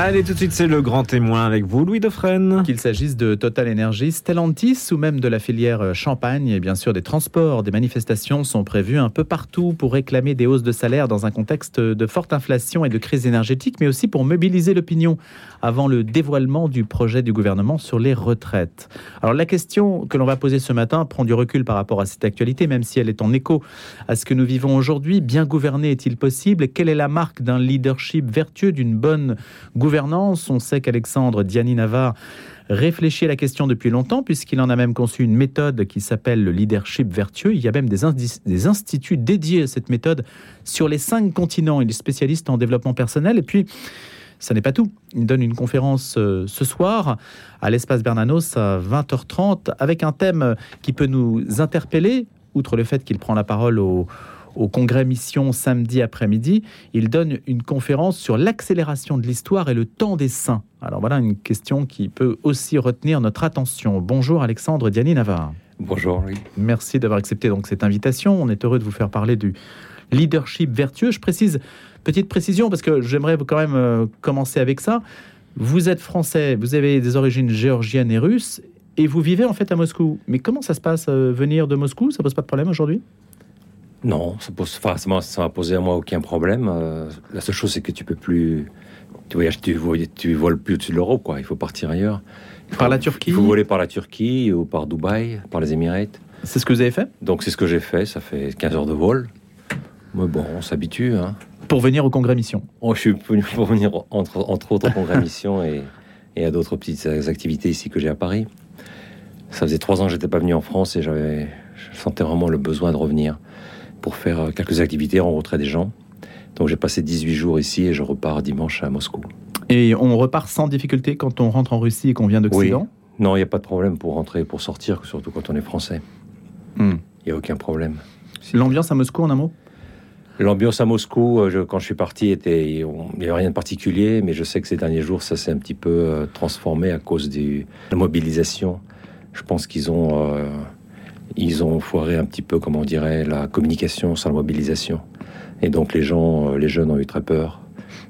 Allez, tout de suite, c'est le grand témoin avec vous, Louis Dauphren. Qu'il s'agisse de Total Energy, Stellantis ou même de la filière Champagne, et bien sûr des transports, des manifestations sont prévues un peu partout pour réclamer des hausses de salaire dans un contexte de forte inflation et de crise énergétique, mais aussi pour mobiliser l'opinion avant le dévoilement du projet du gouvernement sur les retraites. Alors la question que l'on va poser ce matin prend du recul par rapport à cette actualité, même si elle est en écho à ce que nous vivons aujourd'hui. Bien gouverner est-il possible? Quelle est la marque d'un leadership vertueux, d'une bonne gouvernance gouvernance. On sait qu'Alexandre Diani Navarre réfléchit à la question depuis longtemps, puisqu'il en a même conçu une méthode qui s'appelle le leadership vertueux. Il y a même des, des, instituts dédiés à cette méthode sur les cinq continents. Il est spécialiste en développement personnel. Et puis, ça n'est pas tout. Il donne une conférence euh, ce soir à l'espace Bernanos à 20h30 avec un thème qui peut nous interpeller, outre le fait qu'il prend la parole au au congrès Mission samedi après-midi. Il donne une conférence sur l'accélération de l'histoire et le temps des saints. Alors voilà une question qui peut aussi retenir notre attention. Bonjour Alexandre Diani Navarre. Bonjour. Merci d'avoir accepté donc cette invitation. On est heureux de vous faire parler du leadership vertueux. Je précise, petite précision, parce que j'aimerais quand même euh, commencer avec ça. Vous êtes français, vous avez des origines géorgiennes et russes, et vous vivez en fait à Moscou. Mais comment ça se passe, euh, venir de Moscou? Ça pose pas de problème aujourd'hui? Non, ça pose, forcément, ça va poser à moi aucun problème. Euh, la seule chose, c'est que tu peux plus, tu voyages, tu, tu voles plus au-dessus de l'Europe, quoi. Il faut partir ailleurs. Par la Turquie Il faut voler par la Turquie ou par Dubaï, par les Émirats. C'est ce que vous avez fait? Donc c'est ce que j'ai fait. Ça fait 15 heures de vol. Mais bon, on s'habitue. Hein. Pour venir au congrès mission oh, Je suis venu pour venir entre, entre autres au congrès mission et, et à d'autres petites activités ici que j'ai à Paris. Ça faisait trois ans que j'étais pas venu en France et j'avais, je sentais vraiment le besoin de revenir pour faire euh, quelques activités, rencontrer des gens. Donc j'ai passé 18 jours ici et je repars dimanche à Moscou. Et on repart sans difficulté quand on rentre en Russie et qu'on vient d'Occident? Non, il n'y a pas de problème pour rentrer, pour sortir, surtout quand on est français. Hmm. Il n'y a aucun problème. L'ambiance à Moscou, en un mot? L'ambiance à Moscou, euh, quand je suis parti, était, il n'y avait rien de particulier, mais je sais que ces derniers jours, ça s'est un petit peu euh, transformé à cause de la mobilisation. Je pense qu'ils ont ils ont foiré un petit peu, comment on dirait, la communication sans la mobilisation. Et donc les gens, euh, les jeunes ont eu très peur.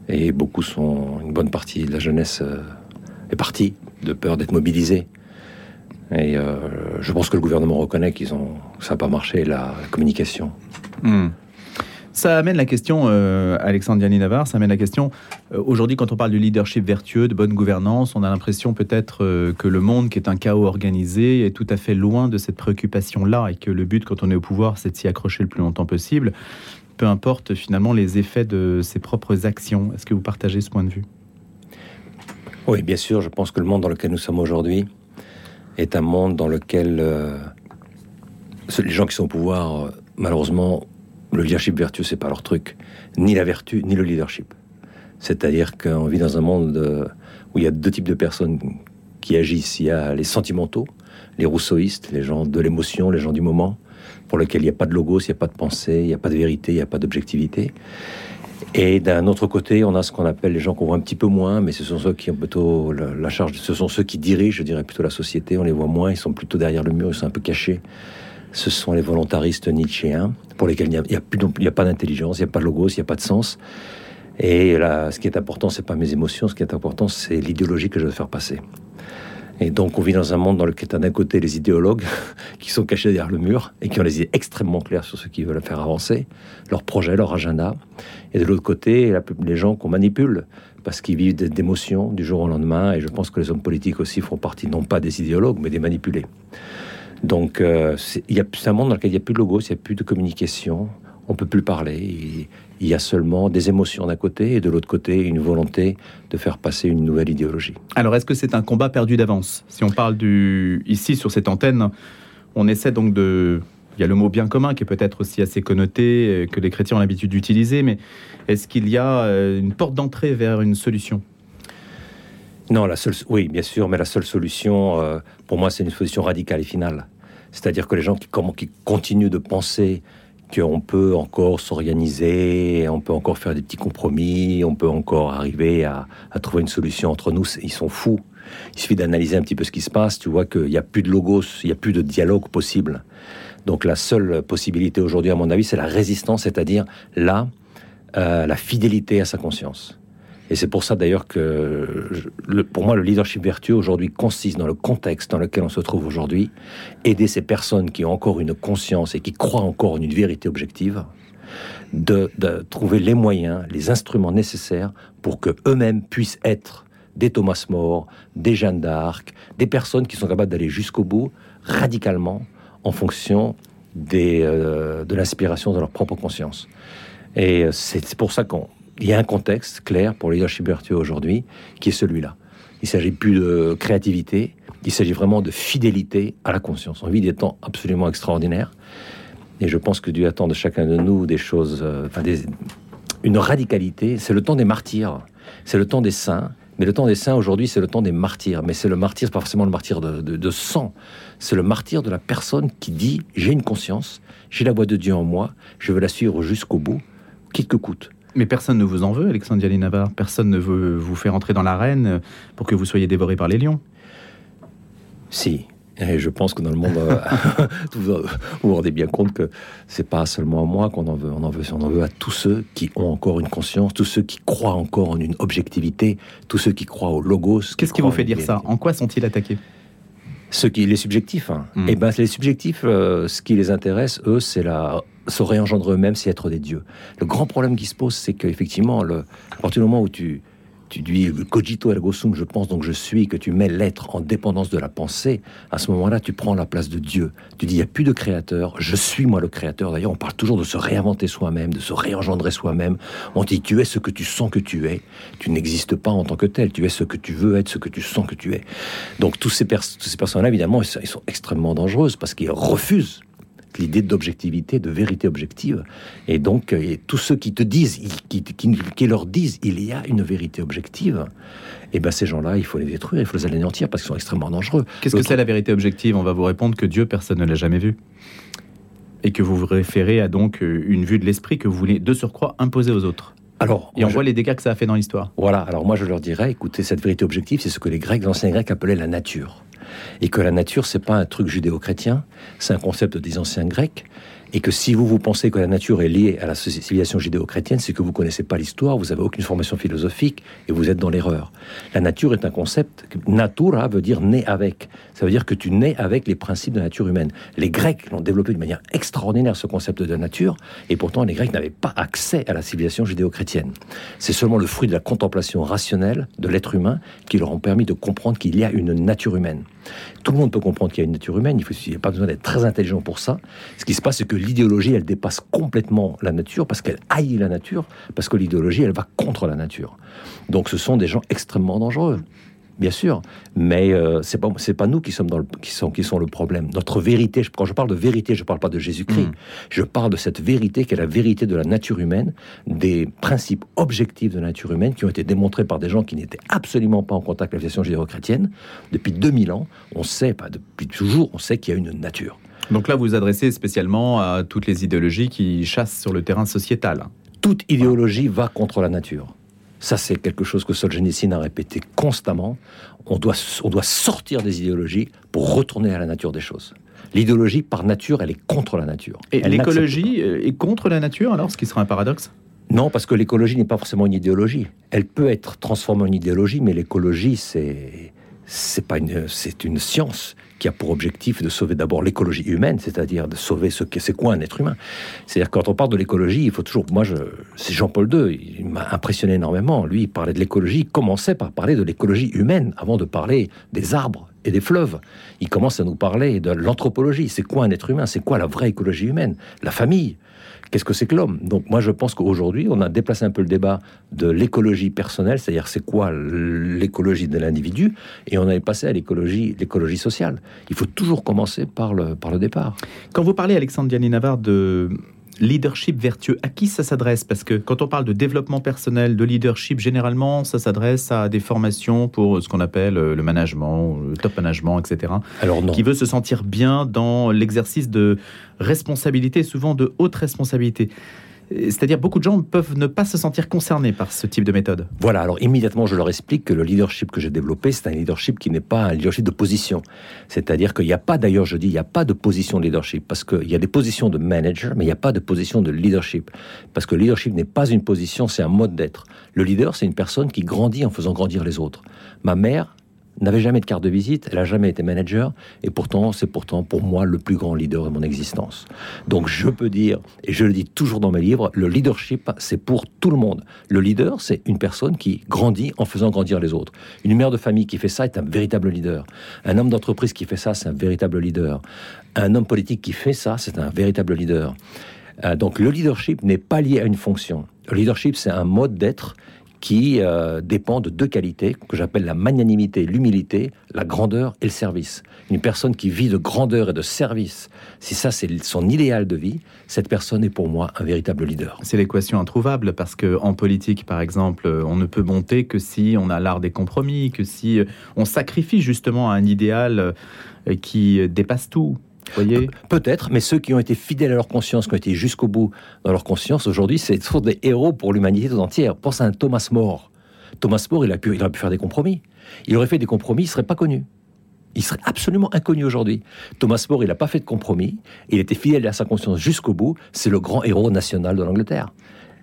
Et beaucoup sont, une bonne partie de la jeunesse euh, est partie de peur d'être mobilisée. Et euh, je pense que le gouvernement reconnaît qu'ils ont, ça n'a pas marché la, communication. Hmm. Ça amène la question, euh, Alexandre Diani Navarre, ça amène la question, euh, aujourd'hui quand on parle du leadership vertueux, de bonne gouvernance, on a l'impression peut-être euh, que le monde, qui est un chaos organisé, est tout à fait loin de cette préoccupation-là et que le but quand on est au pouvoir, c'est de s'y accrocher le plus longtemps possible, peu importe finalement les effets de ses propres actions. Est-ce que vous partagez ce point de vue? Oui, bien sûr, je pense que le monde dans lequel nous sommes aujourd'hui est un monde dans lequel les gens qui sont au pouvoir, malheureusement, le leadership vertueux, c'est pas leur truc. Ni la vertu, ni le leadership. C'est-à-dire qu'on vit dans un monde euh, où il y a deux types de personnes qui agissent. Il y a les sentimentaux, les rousseauistes, les gens de l'émotion, les gens du moment, pour lesquels il n'y a pas de logos, il n'y a pas de pensée, il n'y a pas de vérité, il n'y a pas d'objectivité. Et d'un autre côté, on a ce qu'on appelle les gens qu'on voit un petit peu moins, mais ce sont ceux qui ont plutôt la charge, ce sont ceux qui dirigent, je dirais plutôt la société, on les voit moins, ils sont plutôt derrière le mur, ils sont un peu cachés ce sont les volontaristes nietzschéens, pour lesquels il n'y a, pas d'intelligence, il n'y a pas de logos, il n'y a pas de sens. Et là, ce qui est important, c'est pas mes émotions, ce qui est important, c'est l'idéologie que je veux faire passer. Et donc, on vit dans un monde dans lequel d'un côté les idéologues qui sont cachés derrière le mur et qui ont les idées extrêmement claires sur ce qu'ils veulent faire avancer, leur projet, leur agenda. Et de l'autre côté, les gens qu'on manipule parce qu'ils vivent d'émotions du jour au lendemain. Et je pense que les hommes politiques aussi font partie non pas des idéologues, mais des manipulés. Donc, euh, c'est un monde dans lequel il n'y a plus de logos, il n'y a plus de communication, on peut plus parler. Il y a seulement des émotions d'un côté et de l'autre côté une volonté de faire passer une nouvelle idéologie. Alors, est-ce que c'est un combat perdu d'avance? Si on parle du ici sur cette antenne, on essaie donc de il y a le mot bien commun qui est peut-être aussi assez connoté, euh, que les chrétiens ont l'habitude d'utiliser, mais est-ce qu'il y a euh, une porte d'entrée vers une solution? Non, la seule, oui, bien sûr, mais la seule solution, euh, pour moi, c'est une solution radicale et finale. C'est-à-dire que les gens qui, continuent de penser qu'on peut encore s'organiser, on peut encore faire des petits compromis, on peut encore arriver à, trouver une solution entre nous, ils sont fous. Il suffit d'analyser un petit peu ce qui se passe, tu vois qu'il n'y a plus de logos, il n'y a plus de dialogue possible. Donc la seule possibilité aujourd'hui, à mon avis, c'est la résistance, c'est-à-dire là, euh, la fidélité à sa conscience Et c'est pour ça d'ailleurs que, pour moi, le leadership vertueux aujourd'hui consiste dans le contexte dans lequel on se trouve aujourd'hui, aider ces personnes qui ont encore une conscience et qui croient encore en une vérité objective, de, trouver les moyens, les instruments nécessaires pour que eux-mêmes puissent être des Thomas More, des Jeanne d'Arc, des personnes qui sont capables d'aller jusqu'au bout, radicalement, en fonction euh, de l'inspiration de leur propre conscience. Et euh, c'est pour ça qu'il y a un contexte clair pour le leadership vertueux aujourd'hui, qui est celui-là. Il s'agit plus de créativité, il s'agit vraiment de fidélité à la conscience. On vit des temps absolument extraordinaires. Et je pense que Dieu attend de chacun de nous des choses, euh, enfin une radicalité. C'est le temps des martyrs, c'est le temps des saints. Mais le temps des saints aujourd'hui, c'est le temps des martyrs. Mais c'est le martyr, pas forcément le martyr de, de, de sang. C'est le martyr de la personne qui dit j'ai une conscience, j'ai la voix de Dieu en moi, je veux la suivre jusqu'au bout, quitte que coûte. Mais personne ne vous en veut, Alexandre Dialé Navarre. Personne ne veut vous faire entrer dans l'arène pour que vous soyez dévoré par les lions. Si. Et je pense que dans le monde, euh, vous vous rendez bien compte que c'est pas seulement à moi qu'on en veut. On en veut, on en veut à tous ceux qui ont encore une conscience, tous ceux qui croient encore en une objectivité, tous ceux qui croient au logos. Qu'est-ce qui vous fait dire ça? En quoi sont-ils attaqués? Ceux qui, les subjectifs. Hein. Mm. Eh ben, les subjectifs, euh, ce qui les intéresse, eux, c'est la se réengendrer eux-mêmes, c'est être des dieux. Le grand problème qui se pose, c'est qu'effectivement, le, à partir du moment où tu, tu dis cogito ergo sum, je pense donc je suis, que tu mets l'être en dépendance de la pensée, à ce moment-là, tu prends la place de Dieu. Tu dis, il n'y a plus de créateur, je suis moi le créateur. D'ailleurs, on parle toujours de se réinventer soi-même, de se réengendrer soi-même. On dit, tu es ce que tu sens que tu es. Tu n'existes pas en tant que tel, tu es ce que tu veux être, ce que tu sens que tu es. Donc, tous ces, ces personnes-là, évidemment, ils sont extrêmement dangereuses parce qu'ils refusent l'idée d'objectivité, de vérité objective. Et donc, euh, et tous ceux qui te disent, qui, qui, qui, leur disent, il y a une vérité objective, et eh ben ces gens-là, il faut les détruire, il faut les anéantir parce qu'ils sont extrêmement dangereux. Qu'est-ce que c'est la vérité objective? On va vous répondre que Dieu, personne ne l'a jamais vu. Et que vous vous référez à donc euh, une vue de l'esprit que vous voulez de surcroît imposer aux autres. Alors, et on je... voit les dégâts que ça a fait dans l'histoire. Voilà, alors moi je leur dirais, écoutez, cette vérité objective, c'est ce que les Grecs, l'ancien Grec appelaient la nature et que la nature, c'est pas un truc judéo-chrétien, c'est un concept des anciens grecs, et que si vous vous pensez que la nature est liée à la civilisation judéo-chrétienne, c'est que vous connaissez pas l'histoire, vous avez aucune formation philosophique et vous êtes dans l'erreur. La nature est un concept, natura veut dire né avec. Ça veut dire que tu nais avec les principes de la nature humaine. Les Grecs l'ont développé de manière extraordinaire, ce concept de nature, et pourtant les Grecs n'avaient pas accès à la civilisation judéo-chrétienne. C'est seulement le fruit de la contemplation rationnelle de l'être humain qui leur ont permis de comprendre qu'il y a une nature humaine. Tout le monde peut comprendre qu'il y a une nature humaine, il n'y a pas besoin d'être très intelligent pour ça. Ce qui se passe, c'est que l'idéologie, elle dépasse complètement la nature parce qu'elle haït la nature, parce que l'idéologie, elle va contre la nature. Donc ce sont des gens extrêmement dangereux. Bien sûr, mais euh, c'est pas c'est pas nous qui sommes dans le, qui sont qui sont le problème. Notre vérité. Quand je parle de vérité, je parle pas de Jésus-Christ. Mmh. Je parle de cette vérité qui est la vérité de la nature humaine, des principes objectifs de la nature humaine qui ont été démontrés par des gens qui n'étaient absolument pas en contact avec la civilisation judéo-chrétienne depuis 2000 ans. On sait, pas depuis toujours, on sait qu'il y a une nature. Donc là, vous vous adressez spécialement à toutes les idéologies qui chassent sur le terrain sociétal. Toute idéologie va contre la nature. Ça, c'est quelque chose que Solzhenitsyn a répété constamment. On doit, on doit sortir des idéologies pour retourner à la nature des choses. L'idéologie, par nature, elle est contre la nature. Et l'écologie est contre la nature, alors, ce qui sera un paradoxe? Non, parce que l'écologie n'est pas forcément une idéologie. Elle peut être transformée en idéologie, mais l'écologie, c'est c'est pas une, c'est une science qui a pour objectif de sauver d'abord l'écologie humaine, c'est-à-dire de sauver ce qu'est c'est quoi un être humain. C'est-à-dire quand on parle de l'écologie, il faut toujours. Moi, c'est Jean-Paul II, il m'a impressionné énormément. Lui, il parlait de l'écologie, il commençait par parler de l'écologie humaine avant de parler des arbres et des fleuves. Il commence à nous parler de l'anthropologie. C'est quoi un être humain? C'est quoi la vraie écologie humaine? La famille qu'est-ce que c'est que l'homme? Donc moi je pense qu'aujourd'hui on a déplacé un peu le débat de l'écologie personnelle, c'est-à-dire c'est quoi l'écologie de l'individu, et on est passé à l'écologie, l'écologie sociale. Il faut toujours commencer par le, par le départ. Quand vous parlez, Alexandre Diani Navarre, de leadership vertueux, à qui ça s'adresse? Parce que quand on parle de développement personnel, de leadership, généralement, ça s'adresse à des formations pour ce qu'on appelle le management, le top management, etc. Alors non. Qui veut se sentir bien dans l'exercice de responsabilité, souvent de haute responsabilité. C'est-à-dire beaucoup de gens peuvent ne pas se sentir concernés par ce type de méthode. Voilà, alors immédiatement je leur explique que le leadership que j'ai développé, c'est un leadership qui n'est pas un leadership de position. C'est-à-dire qu'il n'y a pas, d'ailleurs je dis, il n'y a pas de position de leadership, parce qu'il y a des positions de manager, mais il n'y a pas de position de leadership. Parce que le leadership n'est pas une position, c'est un mode d'être. Le leader, c'est une personne qui grandit en faisant grandir les autres. Ma mère n'avait jamais de carte de visite, elle a jamais été manager, et pourtant, c'est pourtant pour moi le plus grand leader de mon existence. Donc je peux dire, et je le dis toujours dans mes livres, le leadership, c'est pour tout le monde. Le leader, c'est une personne qui grandit en faisant grandir les autres. Une mère de famille qui fait ça est un véritable leader. Un homme d'entreprise qui fait ça, c'est un véritable leader. Un homme politique qui fait ça, c'est un véritable leader. Euh, donc le leadership n'est pas lié à une fonction. Le leadership, c'est un mode d'être qui euh, dépend de deux qualités que j'appelle la magnanimité, l'humilité, la grandeur et le service. Une personne qui vit de grandeur et de service, si ça c'est son idéal de vie, cette personne est pour moi un véritable leader. C'est l'équation introuvable parce que en politique, par exemple, on ne peut monter que si on a l'art des compromis, que si on sacrifie justement un idéal euh, qui dépasse tout. Voyez Peut-être, mais ceux qui ont été fidèles à leur conscience, qui ont été jusqu'au bout dans leur conscience, aujourd'hui, c'est sont des héros pour l'humanité tout entière. Pense à Thomas More. Thomas More, il a, pu, il a pu faire des compromis. Il aurait fait des compromis, il ne serait pas connu. Il serait absolument inconnu aujourd'hui. Thomas More, il n'a pas fait de compromis. Il était fidèle à sa conscience jusqu'au bout. C'est le grand héros national de l'Angleterre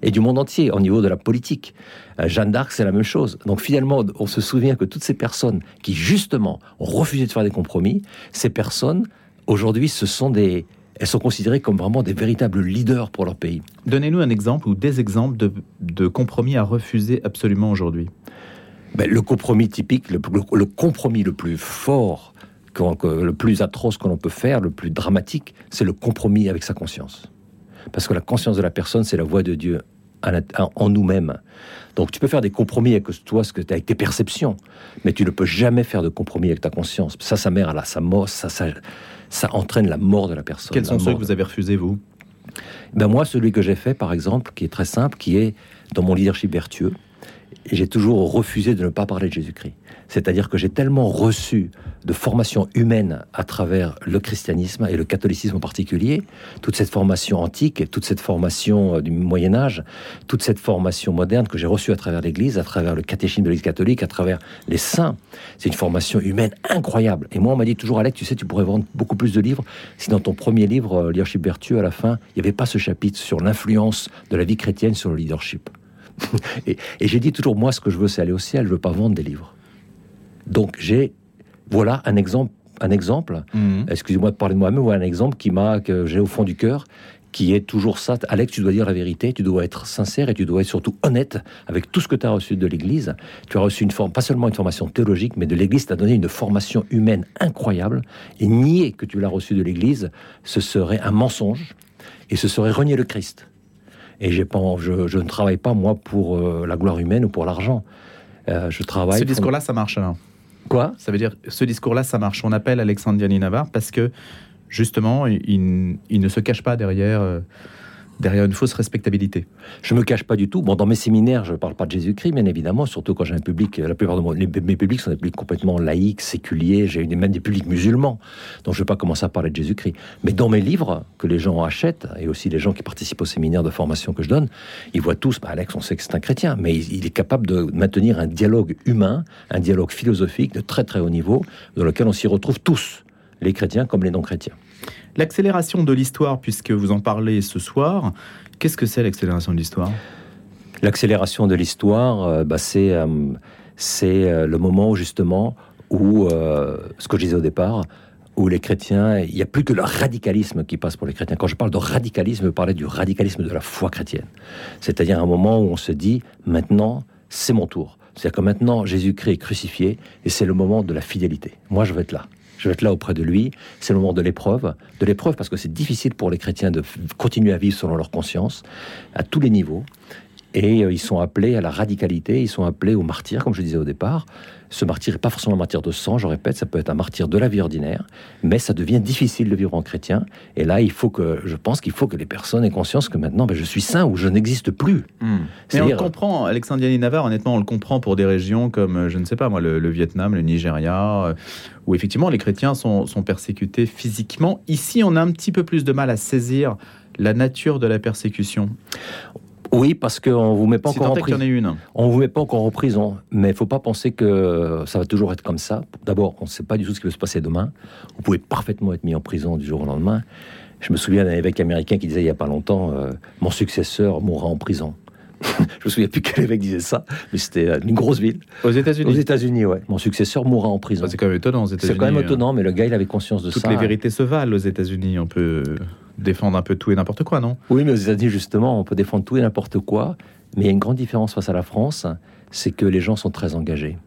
et du monde entier au niveau de la politique. Euh, Jeanne d'Arc, c'est la même chose. Donc finalement, on se souvient que toutes ces personnes qui justement ont refusé de faire des compromis, ces personnes aujourd'hui, ce sont des, elles sont considérées comme vraiment des véritables leaders pour leur pays. Donnez-nous un exemple ou des exemples de, compromis à refuser absolument aujourd'hui. Ben, le compromis typique, le, compromis le plus fort, le plus atroce que l'on peut faire, le plus dramatique, c'est le compromis avec sa conscience. Parce que la conscience de la personne, c'est la voix de Dieu en nous-mêmes. Donc tu peux faire des compromis avec toi, ce que avec tes perceptions, mais tu ne peux jamais faire de compromis avec ta conscience. Ça, ça mère à la, sa mort, ça, ça, ça entraîne la mort de la personne. Quels sont ceux que vous avez refusés, vous? Ben Moi, celui que j'ai fait, par exemple, qui est très simple, qui est dans mon leadership vertueux, j'ai toujours refusé de ne pas parler de Jésus-Christ. C'est-à-dire que j'ai tellement reçu de formation humaine à travers le christianisme et le catholicisme en particulier, toute cette formation antique, toute cette formation euh, du Moyen Âge, toute cette formation moderne que j'ai reçue à travers l'Église, à travers le catéchisme de l'Église catholique, à travers les saints. C'est une formation humaine incroyable. Et moi, on m'a dit toujours, Alex, tu sais, tu pourrais vendre beaucoup plus de livres si dans ton premier livre, euh, Leadership Vertueux, à la fin, il n'y avait pas ce chapitre sur l'influence de la vie chrétienne sur le leadership. et, et j'ai dit toujours, moi, ce que je veux, c'est aller au ciel, je veux pas vendre des livres. Donc j'ai, voilà un exemple, un exemple. Mhm. Excusez-moi de parler de moi-même, ou un exemple qui m'a, que j'ai au fond du cœur, qui est toujours ça. Alex, tu dois dire la vérité, tu dois être sincère et tu dois être surtout honnête avec tout ce que tu as reçu de l'Église. Tu as reçu une forme, pas seulement une formation théologique, mais de l'Église t'a donné une formation humaine incroyable. Et nier que tu l'as reçu de l'Église, ce serait un mensonge et ce serait renier le Christ. Et j'ai pas, je, je, ne travaille pas moi pour euh, la gloire humaine ou pour l'argent. Euh, je travaille. Ce discours-là, ça marche alors. Ça veut dire, ce discours-là, ça marche. On appelle Alexandre Diani Navarre parce que, justement, il, il ne se cache pas derrière euh, derrière une fausse respectabilité. Je me cache pas du tout. Bon, dans mes séminaires, je ne parle pas de Jésus-Christ, bien évidemment, surtout quand j'ai un public. La plupart de mes publics sont des publics complètement laïcs, séculiers. J'ai même des publics musulmans, donc je ne vais pas commencer à parler de Jésus-Christ. Mais dans mes livres que les gens achètent et aussi les gens qui participent aux séminaires de formation que je donne, ils voient tous. Bah, Alex, on sait que c'est un chrétien, mais il est capable de maintenir un dialogue humain, un dialogue philosophique de très très haut niveau, dans lequel on s'y retrouve tous, les chrétiens comme les non-chrétiens. L'accélération de l'histoire, puisque vous en parlez ce soir, qu'est-ce que c'est l'accélération de l'histoire? L'accélération de l'histoire, euh, bah, c'est euh, euh, le moment où justement où, ce que je disais au départ, où les chrétiens, il n'y a plus que le radicalisme qui passe pour les chrétiens. Quand je parle de radicalisme, je parlais du radicalisme de la foi chrétienne. C'est-à-dire un moment où on se dit, maintenant, c'est mon tour. C'est-à-dire que maintenant, Jésus-Christ est crucifié et c'est le moment de la fidélité. Moi, je veux être là je vais être là auprès de lui. C'est le moment de l'épreuve, de l'épreuve parce que c'est difficile pour les chrétiens de continuer à vivre selon leur conscience à tous les niveaux. Et euh, ils sont appelés à la radicalité, ils sont appelés au martyr, comme je disais au départ. Ce martyr n'est pas forcément un martyr de sang, je répète, ça peut être un martyr de la vie ordinaire, mais ça devient difficile de vivre en chrétien. Et là, il faut que, je pense qu'il faut que les personnes aient conscience que maintenant, ben, je suis saint ou je n'existe plus. Hmm. Mais on le comprend, Alexandre Navarre, honnêtement, on le comprend pour des régions comme, euh, je ne sais pas moi, le, Vietnam, le Nigeria, euh, où effectivement les chrétiens sont, sont persécutés physiquement. Ici, on a un petit peu plus de mal à saisir la nature de la persécution oui, parce qu'on vous met pas encore en prison. une. On vous met pas encore en prison, mais il faut pas penser que ça va toujours être comme ça. D'abord, on ne sait pas du tout ce qui va se passer demain. Vous pouvez parfaitement être mis en prison du jour au lendemain. Je me souviens d'un évêque américain qui disait il y a pas longtemps euh, mon successeur mourra en prison. je me souviens plus quel évêque disait ça, mais c'était euh, une grosse ville. Aux États-Unis. Aux États-Unis, ouais. Mon successeur mourra en prison. c'est quand même étonnant aux États-Unis. C'est quand même étonnant, mais le gars, il avait conscience de ça. Toutes les vérités se valent aux États-Unis. On peut défendre un peu tout et n'importe quoi, non? Oui, mais aux États-Unis, justement, on peut défendre tout et n'importe quoi. Mais il y a une grande différence face à la France, c'est que les gens sont très engagés.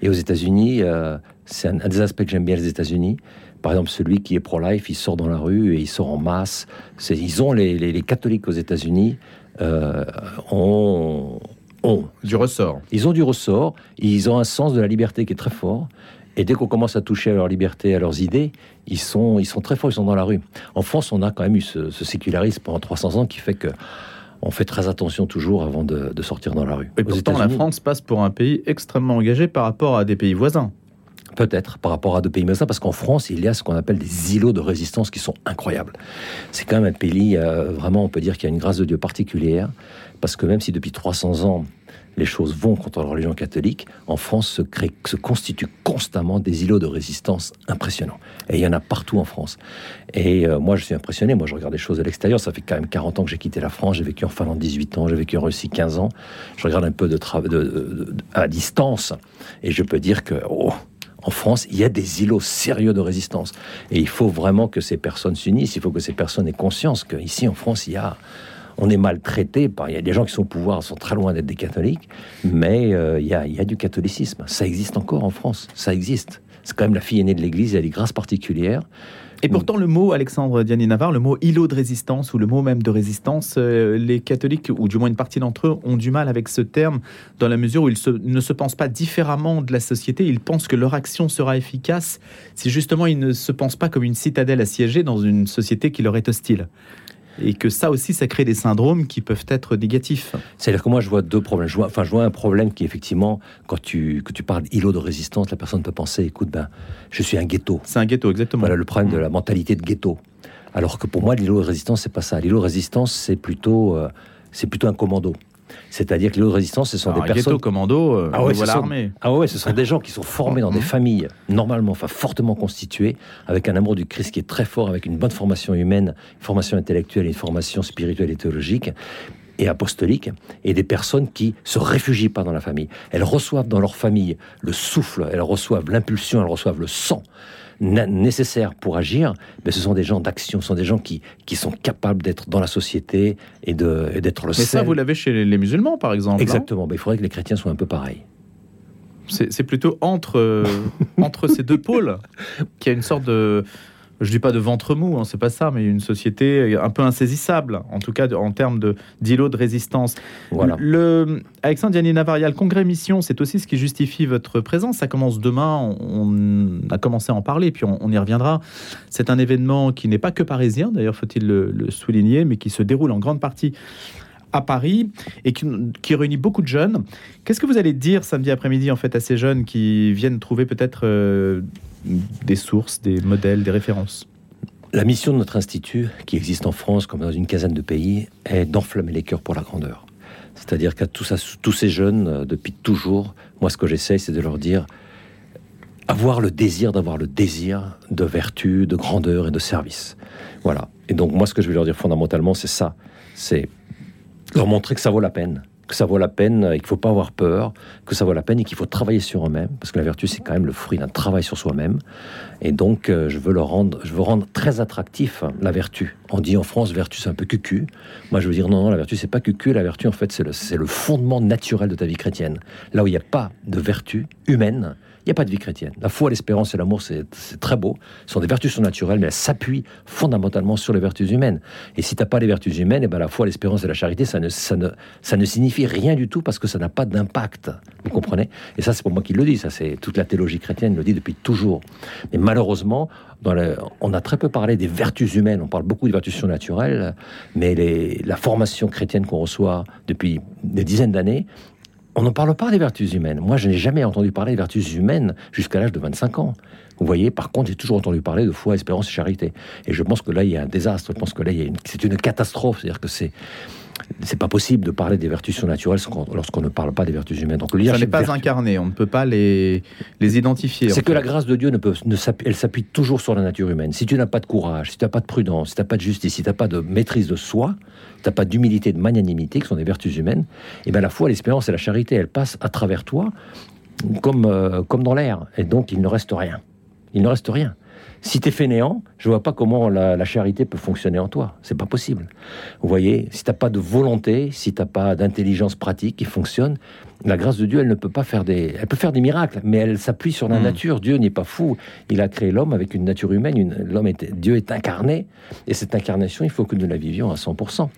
Et aux États-Unis, euh, c'est un, des aspects que j'aime bien les États-Unis. Par exemple, celui qui est pro-life, il sort dans la rue et il sort en masse. Ils ont les, catholiques aux États-Unis euh, ont, ont, du ressort. Ils ont du ressort. Ils ont un sens de la liberté qui est très fort. Et dès qu'on commence à toucher à leur liberté, à leurs idées, ils sont, ils sont très forts, ils sont dans la rue. En France, on a quand même eu ce, ce sécularisme pendant 300 ans qui fait que on fait très attention toujours avant de, sortir dans la rue. Et pourtant, la France passe pour un pays extrêmement engagé par rapport à des pays voisins. Peut-être par rapport à deux pays voisins, parce qu'en France, il y a ce qu'on appelle des îlots de résistance qui sont incroyables. C'est quand même un pays, euh, vraiment, on peut dire qu'il y a une grâce de Dieu particulière, parce que même si depuis 300 ans, les choses vont contre la religion catholique, en France se, se constituent constamment des îlots de résistance impressionnants. Et il y en a partout en France. Et euh, moi, je suis impressionné. Moi, je regarde des choses de l'extérieur. Ça fait quand même 40 ans que j'ai quitté la France. J'ai vécu en Finlande 18 ans. J'ai vécu en Russie 15 ans. Je regarde un peu de, à distance. Et je peux dire que, oh, en France, il y a des îlots sérieux de résistance. Et il faut vraiment que ces personnes s'unissent. Il faut que ces personnes aient conscience qu'ici, en France, il y a on est maltraité par. Il y a des gens qui sont au pouvoir, sont très loin d'être des catholiques, mais euh, il, y a, du catholicisme. Ça existe encore en France. Ça existe. C'est quand même la fille aînée de l'Église. Il a des grâces particulières. Et pourtant, le mot, Alexandre Diani Navarre, le mot îlot de résistance ou le mot même de résistance, euh, les catholiques, ou du moins une partie d'entre eux, ont du mal avec ce terme dans la mesure où ils ne se pensent pas différemment de la société. Ils pensent que leur action sera efficace si justement ils ne se pensent pas comme une citadelle assiégée dans une société qui leur est hostile et que ça aussi, ça crée des syndromes qui peuvent être négatifs. C'est-à-dire que moi, je vois deux problèmes. Je vois, enfin, je vois un problème qui, effectivement, quand tu, que tu parles d'îlot de résistance, la personne peut penser, écoute, ben, je suis un ghetto. C'est un ghetto, exactement. Voilà le problème de la mentalité de ghetto. Alors que pour moi, l'îlot de résistance, c'est pas ça. L'îlot de résistance, c'est plutôt, euh, c'est plutôt un commando. C'est-à-dire que les résistance, ce sont des personnes. commando, euh, ah ouais, Ah ouais, ce sont des gens qui sont formés dans des mmh. familles normalement, enfin fortement constituées, avec un amour du Christ qui est très fort, avec une bonne formation humaine, une formation intellectuelle, une formation spirituelle et théologique et apostolique, et des personnes qui se réfugient pas dans la famille. Elles reçoivent dans leur famille le souffle, elles reçoivent l'impulsion, elles reçoivent le sang nécessaires pour agir, mais ce sont des gens d'action, ce sont des gens qui, qui sont capables d'être dans la société et d'être le Mais ça, vous l'avez chez les musulmans, par exemple. Exactement. il faudrait que les chrétiens soient un peu pareils. C'est plutôt entre, euh, entre ces deux pôles qu'il y a une sorte de, je dis pas de ventre mou, hein, c'est pas ça, mais une société un peu insaisissable, en tout cas en termes de d'îlot de résistance. Voilà. Le, Alexandre Yanni Navaria, le congrès Mission, c'est aussi ce qui justifie votre présence. Ça commence demain, on, a commencé à en parler, puis on, y reviendra. C'est un événement qui n'est pas que parisien, d'ailleurs faut-il le, souligner, mais qui se déroule en grande partie à Paris et qui, réunit beaucoup de jeunes. Qu'est-ce que vous allez dire samedi après-midi en fait à ces jeunes qui viennent trouver peut-être euh, des sources, des modèles, des références? La mission de notre institut, qui existe en France comme dans une quinzaine de pays, est d'enflammer les cœurs pour la grandeur. C'est-à-dire qu'à tous, ces jeunes, euh, depuis toujours, moi ce que j'essaye, c'est de leur dire avoir le désir d'avoir le désir de vertu, de grandeur et de service. Voilà. Et donc moi ce que je vais leur dire fondamentalement, c'est ça. C'est leur montrer que ça vaut la peine que ça vaut la peine et qu'il ne faut pas avoir peur, que ça vaut la peine et qu'il faut travailler sur eux-mêmes, parce que la vertu, c'est quand même le fruit d'un travail sur soi-même. Et donc, euh, je veux le rendre, je veux rendre très attractif la vertu. On dit en France, vertu, c'est un peu cucu. Moi, je veux dire, non, non, la vertu, c'est pas cucu. La vertu, en fait, c'est le, le fondement naturel de ta vie chrétienne. Là où il n'y a pas de vertu humaine, il n'y a pas de vie chrétienne. La foi, l'espérance et l'amour, c'est très beau. Ce sont des vertus surnaturelles, mais elles s'appuient fondamentalement sur les vertus humaines. Et si tu n'as pas les vertus humaines, et eh ben la foi, l'espérance et la charité, ça ne, ça, ne, ça ne signifie rien du tout parce que ça n'a pas d'impact. Vous comprenez? Et ça, c'est pour moi qui le dis. Ça, c'est toute la théologie chrétienne le dit depuis toujours. Mais malheureusement, dans on a très peu parlé des vertus humaines. On parle beaucoup des vertus surnaturelles, mais les, la formation chrétienne qu'on reçoit depuis des dizaines d'années on ne parle pas des vertus humaines. Moi, je n'ai jamais entendu parler des vertus humaines jusqu'à l'âge de 25 ans. Vous voyez, par contre, j'ai toujours entendu parler de foi, espérance et charité. Et je pense que là, il y a un désastre. Je pense que là, c'est une catastrophe. C'est-à-dire que c'est c'est pas possible de parler des vertus surnaturelles lorsqu'on ne parle pas des vertus humaines. Donc le Ça n'est pas incarné, on ne peut pas les, les identifier. C'est que la grâce de Dieu ne peut, ne elle s'appuie toujours sur la nature humaine. Si tu n'as pas de courage, si tu n'as pas de prudence, si tu n'as pas de justice, si tu n'as pas de maîtrise de soi, tu n'as pas d'humilité, de magnanimité, qui sont des vertus humaines, et eh bien la foi, l'espérance et la charité, elles passent à travers toi comme, euh, comme dans l'air. Et donc il ne reste rien. Il ne reste rien. Si tu es fainéant, je vois pas comment la, charité peut fonctionner en toi. C'est pas possible. Vous voyez, si t'as pas de volonté, si t'as pas d'intelligence pratique qui fonctionne, la grâce de Dieu, elle ne peut pas faire des, elle peut faire des miracles, mais elle s'appuie sur la hmm. nature. Dieu n'est pas fou. Il a créé l'homme avec une nature humaine. L'homme est, Dieu est incarné, et cette incarnation, il faut que nous la vivions à 100%.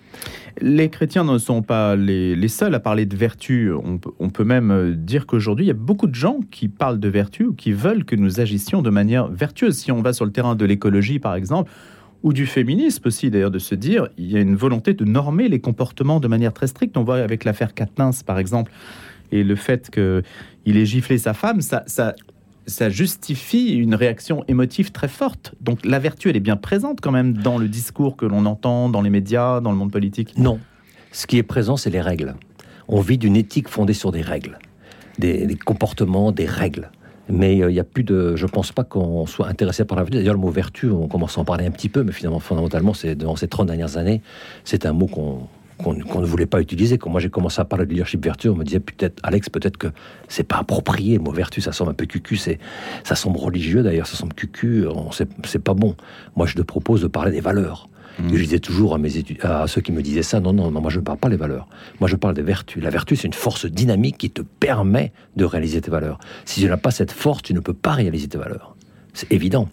Les chrétiens ne sont pas les, seuls à parler de vertu. On, peut même euh, dire qu'aujourd'hui, il y a beaucoup de gens qui parlent de vertu ou qui veulent que nous agissions de manière vertueuse. Si on va sur le terrain de l'écologie, par exemple, ou du féminisme aussi, d'ailleurs, de se dire, il y a une volonté de normer les comportements de manière très stricte. On voit avec l'affaire Katnins, par exemple, et le fait qu'il ait giflé sa femme, ça, justifie une réaction émotive très forte. Donc la vertu, elle est bien présente quand même dans le discours que l'on entend, dans les médias, dans le monde politique. Non. Ce qui est présent, c'est les règles. On vit d'une éthique fondée sur des règles, des, comportements, des règles. Mais euh, il n'y a plus de. Je ne pense pas qu'on soit intéressé par la vertu. D'ailleurs, le mot vertu, on commence à en parler un petit peu, mais finalement, fondamentalement, c'est dans ces 30 dernières années, c'est un mot qu'on ne voulait pas utiliser. Quand moi j'ai commencé à parler de leadership vertu, on me disait peut-être, Alex, peut-être que c'est pas approprié le mot vertu, ça semble un peu cucu, ça semble religieux d'ailleurs, ça semble cucu, c'est pas bon. Moi je te propose de parler des valeurs. Mmh. je disais toujours à, à ceux qui me disaient ça, non, non, non, moi je ne parle pas des valeurs. Moi je parle des vertus. La vertu, c'est une force dynamique qui te permet de réaliser tes valeurs. Si tu n'as pas cette force, tu ne peux pas réaliser tes valeurs. C'est évident.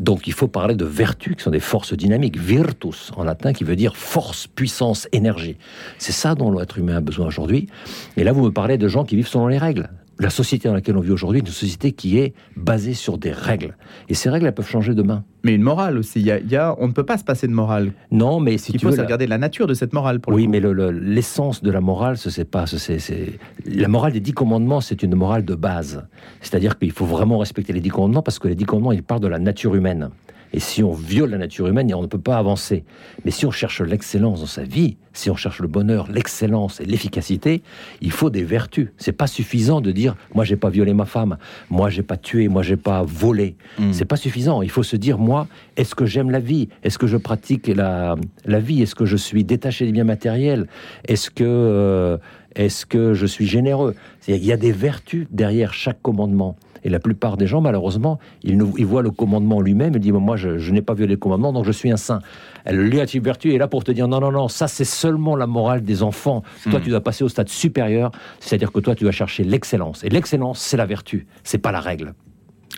Donc il faut parler de vertus qui sont des forces dynamiques, virtus en latin, qui veut dire force, puissance, énergie. C'est ça dont l'être humain a besoin aujourd'hui. Et là, vous me parlez de gens qui vivent selon les règles la société dans laquelle on vit aujourd'hui est une société qui est basée sur des règles. Et ces règles, elles peuvent changer demain. Mais une morale aussi. Il y a, on ne peut pas se passer de morale. Non, mais si Il faut veux, regarder la... nature de cette morale. Pour oui, mais l'essence de la morale, ce c'est pas. c'est la morale des dix commandements, c'est une morale de base. C'est-à-dire qu'il faut vraiment respecter les dix commandements parce que les dix commandements, ils parlent de la nature humaine. Et si on viole la nature humaine, on ne peut pas avancer. Mais si on cherche l'excellence dans sa vie, si on cherche le bonheur, l'excellence et l'efficacité, il faut des vertus. C'est pas suffisant de dire moi j'ai pas violé ma femme, moi j'ai pas tué, moi j'ai pas volé. Hmm. C'est pas suffisant. Il faut se dire moi est-ce que j'aime la vie? Est-ce que je pratique la, la vie? Est-ce que je suis détaché des biens matériels? Est-ce que euh, est-ce que je suis généreux? Il y a des vertus derrière chaque commandement. Et la plupart des gens, malheureusement, ils, voient le commandement lui-même et disent Moi, je, n'ai pas violé le commandement, donc je suis un saint. Le liative vertu est là pour te dire Non, non, non, ça, c'est seulement la morale des enfants. Toi, hmm. tu dois passer au stade supérieur, c'est-à-dire que toi, tu dois chercher l'excellence. Et l'excellence, c'est la vertu, c'est pas la règle.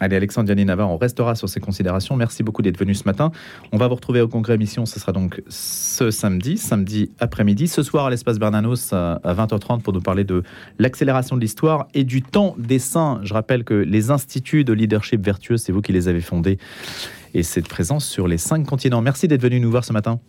Allez, Alexandre Yanni Navarre, on restera sur ces considérations. Merci beaucoup d'être venu ce matin. On va vous retrouver au congrès émission. Ce sera donc ce samedi, samedi après-midi. Ce soir à l'espace Bernanos à 20h30 pour nous parler de l'accélération de l'histoire et du temps des saints. Je rappelle que les instituts de leadership vertueux, c'est vous qui les avez fondés. Et cette présence sur les cinq continents. Merci d'être venu nous voir ce matin.